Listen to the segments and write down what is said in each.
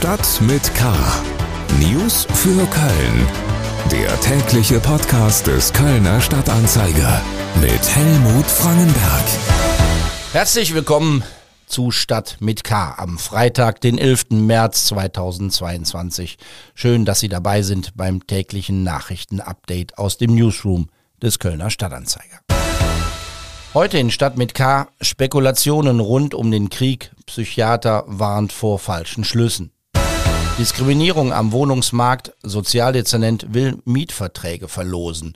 Stadt mit K. News für Köln. Der tägliche Podcast des Kölner Stadtanzeiger mit Helmut Frangenberg. Herzlich willkommen zu Stadt mit K am Freitag, den 11. März 2022. Schön, dass Sie dabei sind beim täglichen Nachrichtenupdate aus dem Newsroom des Kölner Stadtanzeiger. Heute in Stadt mit K Spekulationen rund um den Krieg. Psychiater warnt vor falschen Schlüssen. Diskriminierung am Wohnungsmarkt. Sozialdezernent will Mietverträge verlosen.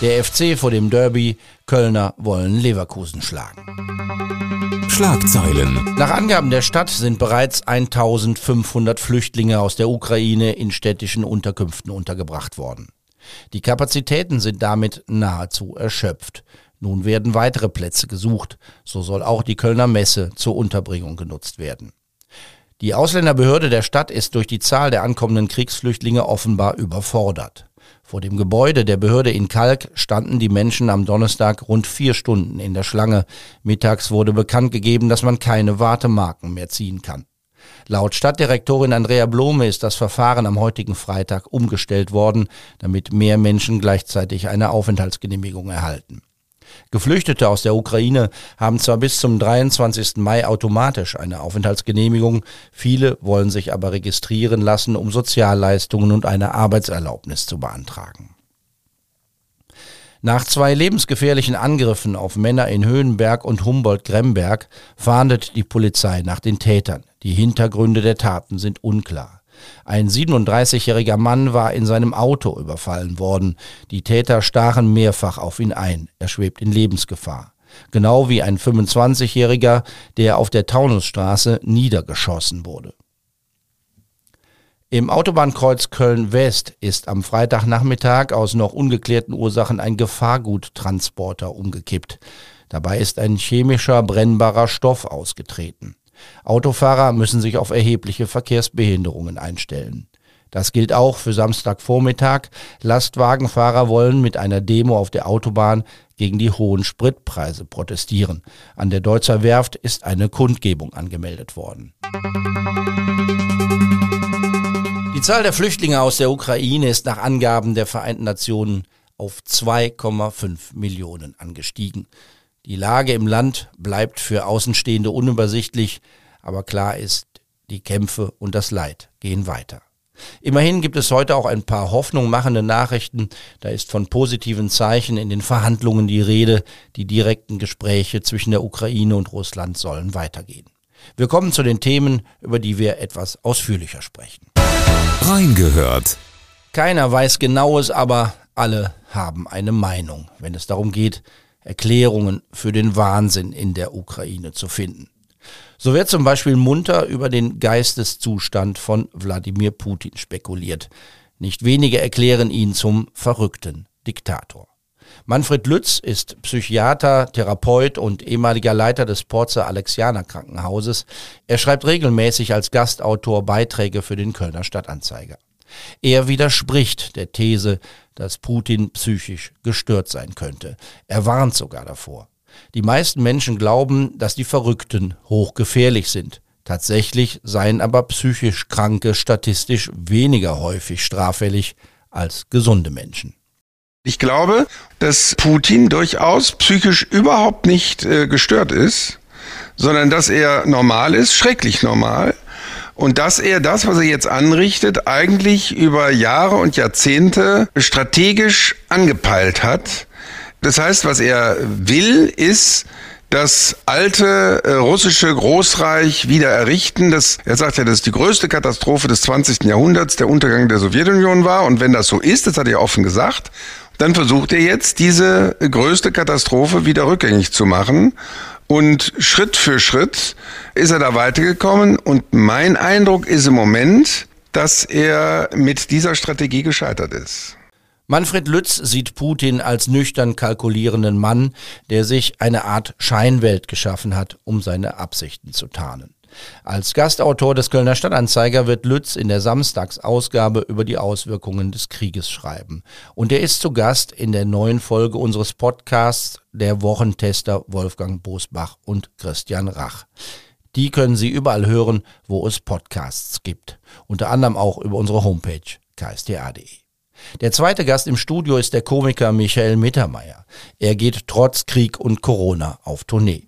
Der FC vor dem Derby. Kölner wollen Leverkusen schlagen. Schlagzeilen. Nach Angaben der Stadt sind bereits 1500 Flüchtlinge aus der Ukraine in städtischen Unterkünften untergebracht worden. Die Kapazitäten sind damit nahezu erschöpft. Nun werden weitere Plätze gesucht. So soll auch die Kölner Messe zur Unterbringung genutzt werden. Die Ausländerbehörde der Stadt ist durch die Zahl der ankommenden Kriegsflüchtlinge offenbar überfordert. Vor dem Gebäude der Behörde in Kalk standen die Menschen am Donnerstag rund vier Stunden in der Schlange. Mittags wurde bekannt gegeben, dass man keine Wartemarken mehr ziehen kann. Laut Stadtdirektorin Andrea Blome ist das Verfahren am heutigen Freitag umgestellt worden, damit mehr Menschen gleichzeitig eine Aufenthaltsgenehmigung erhalten. Geflüchtete aus der Ukraine haben zwar bis zum 23. Mai automatisch eine Aufenthaltsgenehmigung, viele wollen sich aber registrieren lassen, um Sozialleistungen und eine Arbeitserlaubnis zu beantragen. Nach zwei lebensgefährlichen Angriffen auf Männer in Höhenberg und Humboldt-Gremberg fahndet die Polizei nach den Tätern. Die Hintergründe der Taten sind unklar. Ein 37-jähriger Mann war in seinem Auto überfallen worden. Die Täter stachen mehrfach auf ihn ein. Er schwebt in Lebensgefahr. Genau wie ein 25-jähriger, der auf der Taunusstraße niedergeschossen wurde. Im Autobahnkreuz Köln-West ist am Freitagnachmittag aus noch ungeklärten Ursachen ein Gefahrguttransporter umgekippt. Dabei ist ein chemischer brennbarer Stoff ausgetreten. Autofahrer müssen sich auf erhebliche Verkehrsbehinderungen einstellen. Das gilt auch für Samstagvormittag. Lastwagenfahrer wollen mit einer Demo auf der Autobahn gegen die hohen Spritpreise protestieren. An der Deutzer Werft ist eine Kundgebung angemeldet worden. Die Zahl der Flüchtlinge aus der Ukraine ist nach Angaben der Vereinten Nationen auf 2,5 Millionen angestiegen. Die Lage im Land bleibt für Außenstehende unübersichtlich, aber klar ist, die Kämpfe und das Leid gehen weiter. Immerhin gibt es heute auch ein paar hoffnungmachende Nachrichten. Da ist von positiven Zeichen in den Verhandlungen die Rede. Die direkten Gespräche zwischen der Ukraine und Russland sollen weitergehen. Wir kommen zu den Themen, über die wir etwas ausführlicher sprechen. Reingehört. Keiner weiß genaues, aber alle haben eine Meinung, wenn es darum geht, Erklärungen für den Wahnsinn in der Ukraine zu finden. So wird zum Beispiel munter über den Geisteszustand von Wladimir Putin spekuliert. Nicht wenige erklären ihn zum verrückten Diktator. Manfred Lütz ist Psychiater, Therapeut und ehemaliger Leiter des Porzer Alexianer Krankenhauses. Er schreibt regelmäßig als Gastautor Beiträge für den Kölner Stadtanzeiger. Er widerspricht der These, dass Putin psychisch gestört sein könnte. Er warnt sogar davor. Die meisten Menschen glauben, dass die Verrückten hochgefährlich sind. Tatsächlich seien aber psychisch Kranke statistisch weniger häufig straffällig als gesunde Menschen. Ich glaube, dass Putin durchaus psychisch überhaupt nicht äh, gestört ist, sondern dass er normal ist, schrecklich normal und dass er das, was er jetzt anrichtet, eigentlich über Jahre und Jahrzehnte strategisch angepeilt hat. Das heißt, was er will, ist, das alte äh, russische Großreich wieder errichten. Das, er sagt ja, das ist die größte Katastrophe des 20. Jahrhunderts, der Untergang der Sowjetunion war. Und wenn das so ist, das hat er offen gesagt, dann versucht er jetzt, diese größte Katastrophe wieder rückgängig zu machen. Und Schritt für Schritt ist er da weitergekommen. Und mein Eindruck ist im Moment, dass er mit dieser Strategie gescheitert ist. Manfred Lütz sieht Putin als nüchtern kalkulierenden Mann, der sich eine Art Scheinwelt geschaffen hat, um seine Absichten zu tarnen. Als Gastautor des Kölner Stadtanzeiger wird Lütz in der Samstagsausgabe über die Auswirkungen des Krieges schreiben. Und er ist zu Gast in der neuen Folge unseres Podcasts der Wochentester Wolfgang Bosbach und Christian Rach. Die können Sie überall hören, wo es Podcasts gibt. Unter anderem auch über unsere Homepage ksta.de. Der zweite Gast im Studio ist der Komiker Michael Mittermeier. Er geht trotz Krieg und Corona auf Tournee.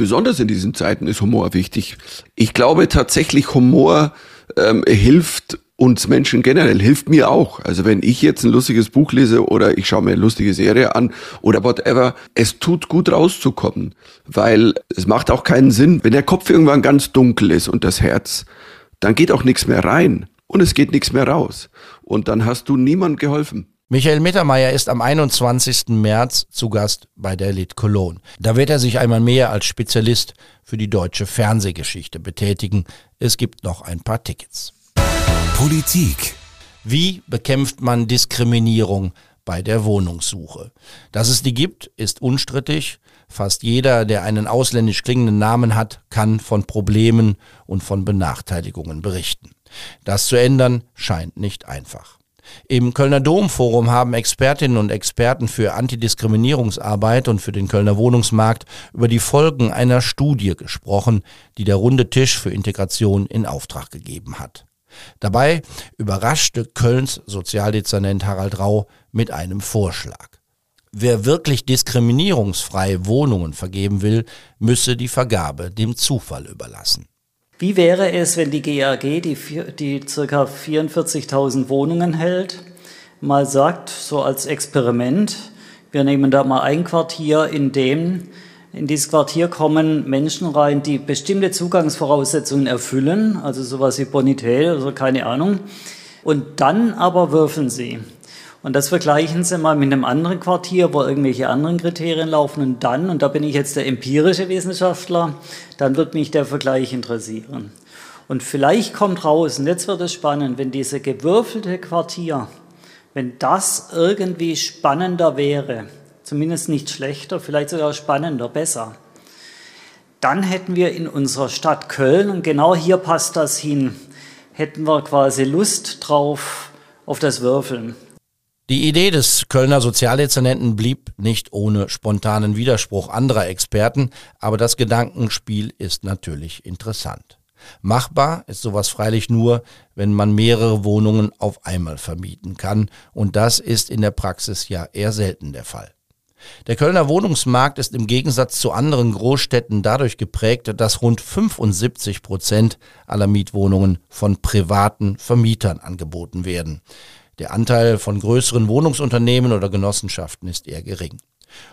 Besonders in diesen Zeiten ist Humor wichtig. Ich glaube tatsächlich, Humor ähm, hilft uns Menschen generell, hilft mir auch. Also wenn ich jetzt ein lustiges Buch lese oder ich schaue mir eine lustige Serie an oder whatever, es tut gut rauszukommen, weil es macht auch keinen Sinn, wenn der Kopf irgendwann ganz dunkel ist und das Herz, dann geht auch nichts mehr rein und es geht nichts mehr raus. Und dann hast du niemand geholfen. Michael Mittermeier ist am 21. März zu Gast bei der Lit Cologne. Da wird er sich einmal mehr als Spezialist für die deutsche Fernsehgeschichte betätigen. Es gibt noch ein paar Tickets. Politik. Wie bekämpft man Diskriminierung bei der Wohnungssuche? Dass es die gibt, ist unstrittig. Fast jeder, der einen ausländisch klingenden Namen hat, kann von Problemen und von Benachteiligungen berichten. Das zu ändern scheint nicht einfach. Im Kölner Domforum haben Expertinnen und Experten für Antidiskriminierungsarbeit und für den Kölner Wohnungsmarkt über die Folgen einer Studie gesprochen, die der Runde Tisch für Integration in Auftrag gegeben hat. Dabei überraschte Kölns Sozialdezernent Harald Rau mit einem Vorschlag. Wer wirklich diskriminierungsfreie Wohnungen vergeben will, müsse die Vergabe dem Zufall überlassen. Wie wäre es, wenn die GAG, die, die ca. 44.000 Wohnungen hält, mal sagt, so als Experiment, wir nehmen da mal ein Quartier, in dem in dieses Quartier kommen Menschen rein, die bestimmte Zugangsvoraussetzungen erfüllen, also sowas wie Bonität oder keine Ahnung. Und dann aber würfeln sie. Und das vergleichen sie mal mit einem anderen Quartier, wo irgendwelche anderen Kriterien laufen. Und dann, und da bin ich jetzt der empirische Wissenschaftler, dann wird mich der Vergleich interessieren. Und vielleicht kommt raus, und jetzt wird es spannend, wenn diese gewürfelte Quartier, wenn das irgendwie spannender wäre, zumindest nicht schlechter, vielleicht sogar spannender, besser. Dann hätten wir in unserer Stadt Köln, und genau hier passt das hin, hätten wir quasi Lust drauf auf das Würfeln. Die Idee des Kölner Sozialdezernenten blieb nicht ohne spontanen Widerspruch anderer Experten, aber das Gedankenspiel ist natürlich interessant. Machbar ist sowas freilich nur, wenn man mehrere Wohnungen auf einmal vermieten kann, und das ist in der Praxis ja eher selten der Fall. Der Kölner Wohnungsmarkt ist im Gegensatz zu anderen Großstädten dadurch geprägt, dass rund 75 Prozent aller Mietwohnungen von privaten Vermietern angeboten werden. Der Anteil von größeren Wohnungsunternehmen oder Genossenschaften ist eher gering.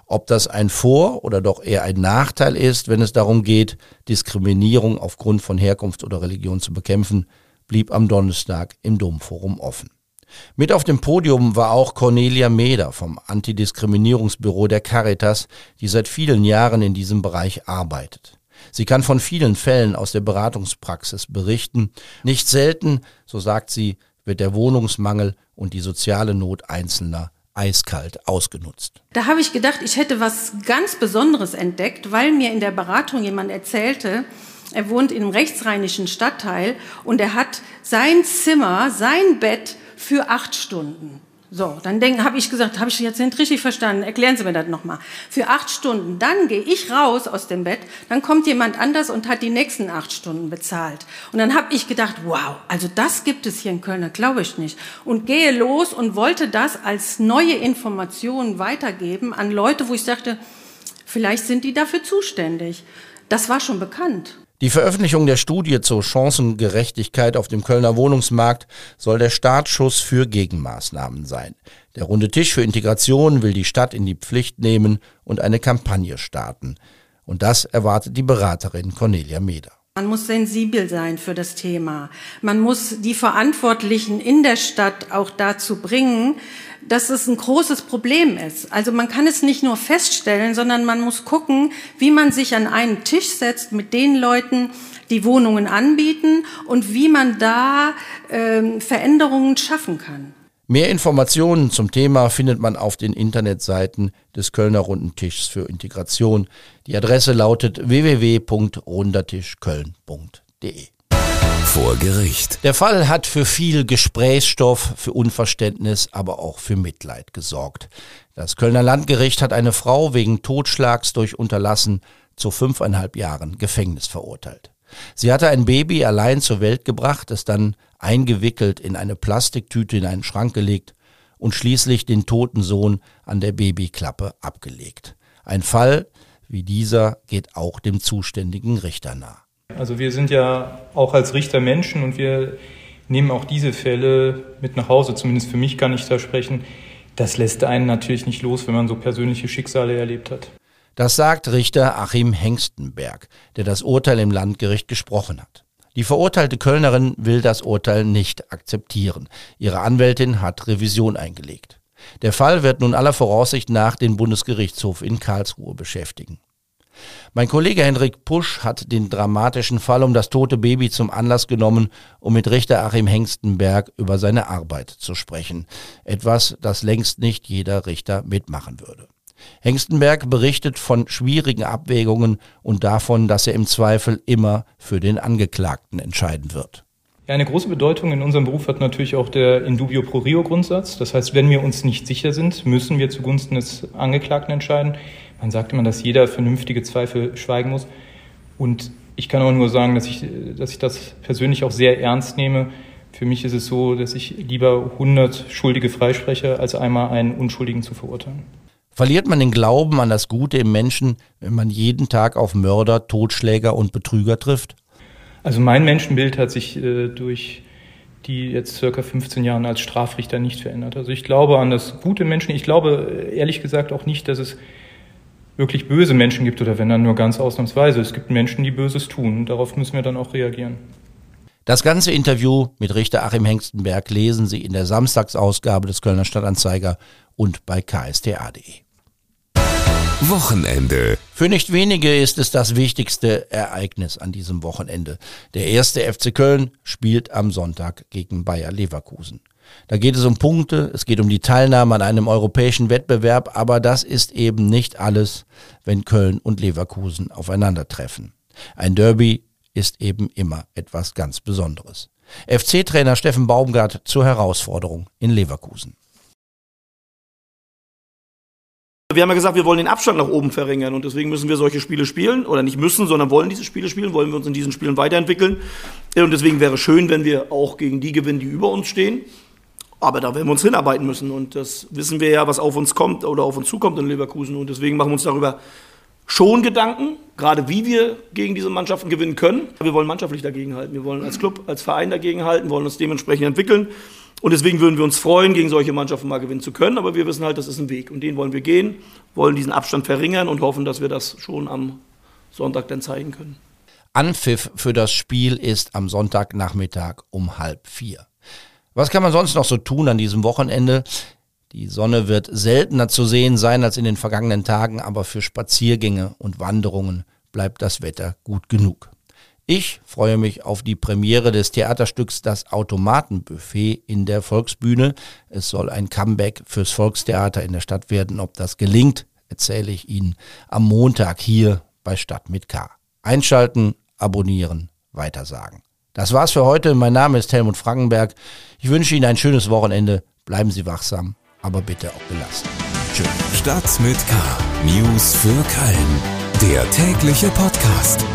Ob das ein Vor- oder doch eher ein Nachteil ist, wenn es darum geht, Diskriminierung aufgrund von Herkunft oder Religion zu bekämpfen, blieb am Donnerstag im Domforum offen. Mit auf dem Podium war auch Cornelia Meder vom Antidiskriminierungsbüro der Caritas, die seit vielen Jahren in diesem Bereich arbeitet. Sie kann von vielen Fällen aus der Beratungspraxis berichten. Nicht selten, so sagt sie, wird der Wohnungsmangel und die soziale Not Einzelner eiskalt ausgenutzt. Da habe ich gedacht, ich hätte was ganz Besonderes entdeckt, weil mir in der Beratung jemand erzählte, er wohnt in einem rechtsrheinischen Stadtteil und er hat sein Zimmer, sein Bett für acht Stunden. So, dann habe ich gesagt, habe ich jetzt nicht richtig verstanden, erklären Sie mir das nochmal. Für acht Stunden, dann gehe ich raus aus dem Bett, dann kommt jemand anders und hat die nächsten acht Stunden bezahlt. Und dann habe ich gedacht, wow, also das gibt es hier in Köln, glaube ich nicht. Und gehe los und wollte das als neue Information weitergeben an Leute, wo ich dachte, vielleicht sind die dafür zuständig. Das war schon bekannt. Die Veröffentlichung der Studie zur Chancengerechtigkeit auf dem Kölner Wohnungsmarkt soll der Startschuss für Gegenmaßnahmen sein. Der runde Tisch für Integration will die Stadt in die Pflicht nehmen und eine Kampagne starten. Und das erwartet die Beraterin Cornelia Meder. Man muss sensibel sein für das Thema. Man muss die Verantwortlichen in der Stadt auch dazu bringen, dass es ein großes Problem ist. Also man kann es nicht nur feststellen, sondern man muss gucken, wie man sich an einen Tisch setzt mit den Leuten, die Wohnungen anbieten und wie man da äh, Veränderungen schaffen kann. Mehr Informationen zum Thema findet man auf den Internetseiten des Kölner Runden Tischs für Integration. Die Adresse lautet www.rundertischköln.de. Vor Gericht. Der Fall hat für viel Gesprächsstoff, für Unverständnis, aber auch für Mitleid gesorgt. Das Kölner Landgericht hat eine Frau wegen Totschlags durch Unterlassen zu fünfeinhalb Jahren Gefängnis verurteilt. Sie hatte ein Baby allein zur Welt gebracht, es dann eingewickelt in eine Plastiktüte in einen Schrank gelegt und schließlich den toten Sohn an der Babyklappe abgelegt. Ein Fall wie dieser geht auch dem zuständigen Richter nah. Also wir sind ja auch als Richter Menschen und wir nehmen auch diese Fälle mit nach Hause. Zumindest für mich kann ich da sprechen. Das lässt einen natürlich nicht los, wenn man so persönliche Schicksale erlebt hat. Das sagt Richter Achim Hengstenberg, der das Urteil im Landgericht gesprochen hat. Die verurteilte Kölnerin will das Urteil nicht akzeptieren. Ihre Anwältin hat Revision eingelegt. Der Fall wird nun aller Voraussicht nach den Bundesgerichtshof in Karlsruhe beschäftigen. Mein Kollege Hendrik Pusch hat den dramatischen Fall um das tote Baby zum Anlass genommen, um mit Richter Achim Hengstenberg über seine Arbeit zu sprechen. Etwas, das längst nicht jeder Richter mitmachen würde. Hengstenberg berichtet von schwierigen Abwägungen und davon, dass er im Zweifel immer für den Angeklagten entscheiden wird. Ja, eine große Bedeutung in unserem Beruf hat natürlich auch der Indubio pro Rio Grundsatz. Das heißt, wenn wir uns nicht sicher sind, müssen wir zugunsten des Angeklagten entscheiden. Man sagt immer, dass jeder vernünftige Zweifel schweigen muss. Und ich kann auch nur sagen, dass ich, dass ich das persönlich auch sehr ernst nehme. Für mich ist es so, dass ich lieber 100 Schuldige freispreche, als einmal einen Unschuldigen zu verurteilen. Verliert man den Glauben an das Gute im Menschen, wenn man jeden Tag auf Mörder, Totschläger und Betrüger trifft? Also mein Menschenbild hat sich äh, durch die jetzt circa 15 Jahre als Strafrichter nicht verändert. Also ich glaube an das gute Menschen. Ich glaube äh, ehrlich gesagt auch nicht, dass es wirklich böse Menschen gibt oder wenn dann nur ganz ausnahmsweise. Es gibt Menschen, die Böses tun. Darauf müssen wir dann auch reagieren. Das ganze Interview mit Richter Achim Hengstenberg lesen Sie in der Samstagsausgabe des Kölner Stadtanzeiger und bei ksta.de. Wochenende. Für nicht wenige ist es das wichtigste Ereignis an diesem Wochenende. Der erste FC Köln spielt am Sonntag gegen Bayer Leverkusen. Da geht es um Punkte, es geht um die Teilnahme an einem europäischen Wettbewerb, aber das ist eben nicht alles, wenn Köln und Leverkusen aufeinandertreffen. Ein Derby ist eben immer etwas ganz Besonderes. FC-Trainer Steffen Baumgart zur Herausforderung in Leverkusen. Wir haben ja gesagt, wir wollen den Abstand nach oben verringern und deswegen müssen wir solche Spiele spielen oder nicht müssen, sondern wollen diese Spiele spielen, wollen wir uns in diesen Spielen weiterentwickeln. Und deswegen wäre es schön, wenn wir auch gegen die gewinnen, die über uns stehen. Aber da werden wir uns hinarbeiten müssen und das wissen wir ja, was auf uns kommt oder auf uns zukommt in Leverkusen und deswegen machen wir uns darüber schon Gedanken, gerade wie wir gegen diese Mannschaften gewinnen können. Wir wollen mannschaftlich dagegenhalten, wir wollen als Club, als Verein dagegenhalten, wollen uns dementsprechend entwickeln. Und deswegen würden wir uns freuen, gegen solche Mannschaften mal gewinnen zu können. Aber wir wissen halt, das ist ein Weg. Und den wollen wir gehen, wollen diesen Abstand verringern und hoffen, dass wir das schon am Sonntag dann zeigen können. Anpfiff für das Spiel ist am Sonntagnachmittag um halb vier. Was kann man sonst noch so tun an diesem Wochenende? Die Sonne wird seltener zu sehen sein als in den vergangenen Tagen, aber für Spaziergänge und Wanderungen bleibt das Wetter gut genug. Ich freue mich auf die Premiere des Theaterstücks Das Automatenbuffet in der Volksbühne. Es soll ein Comeback fürs Volkstheater in der Stadt werden. Ob das gelingt, erzähle ich Ihnen am Montag hier bei Stadt mit K. Einschalten, abonnieren, weitersagen. Das war's für heute. Mein Name ist Helmut Frankenberg. Ich wünsche Ihnen ein schönes Wochenende. Bleiben Sie wachsam, aber bitte auch gelassen. Tschüss. Stadt mit K. News für Köln. Der tägliche Podcast.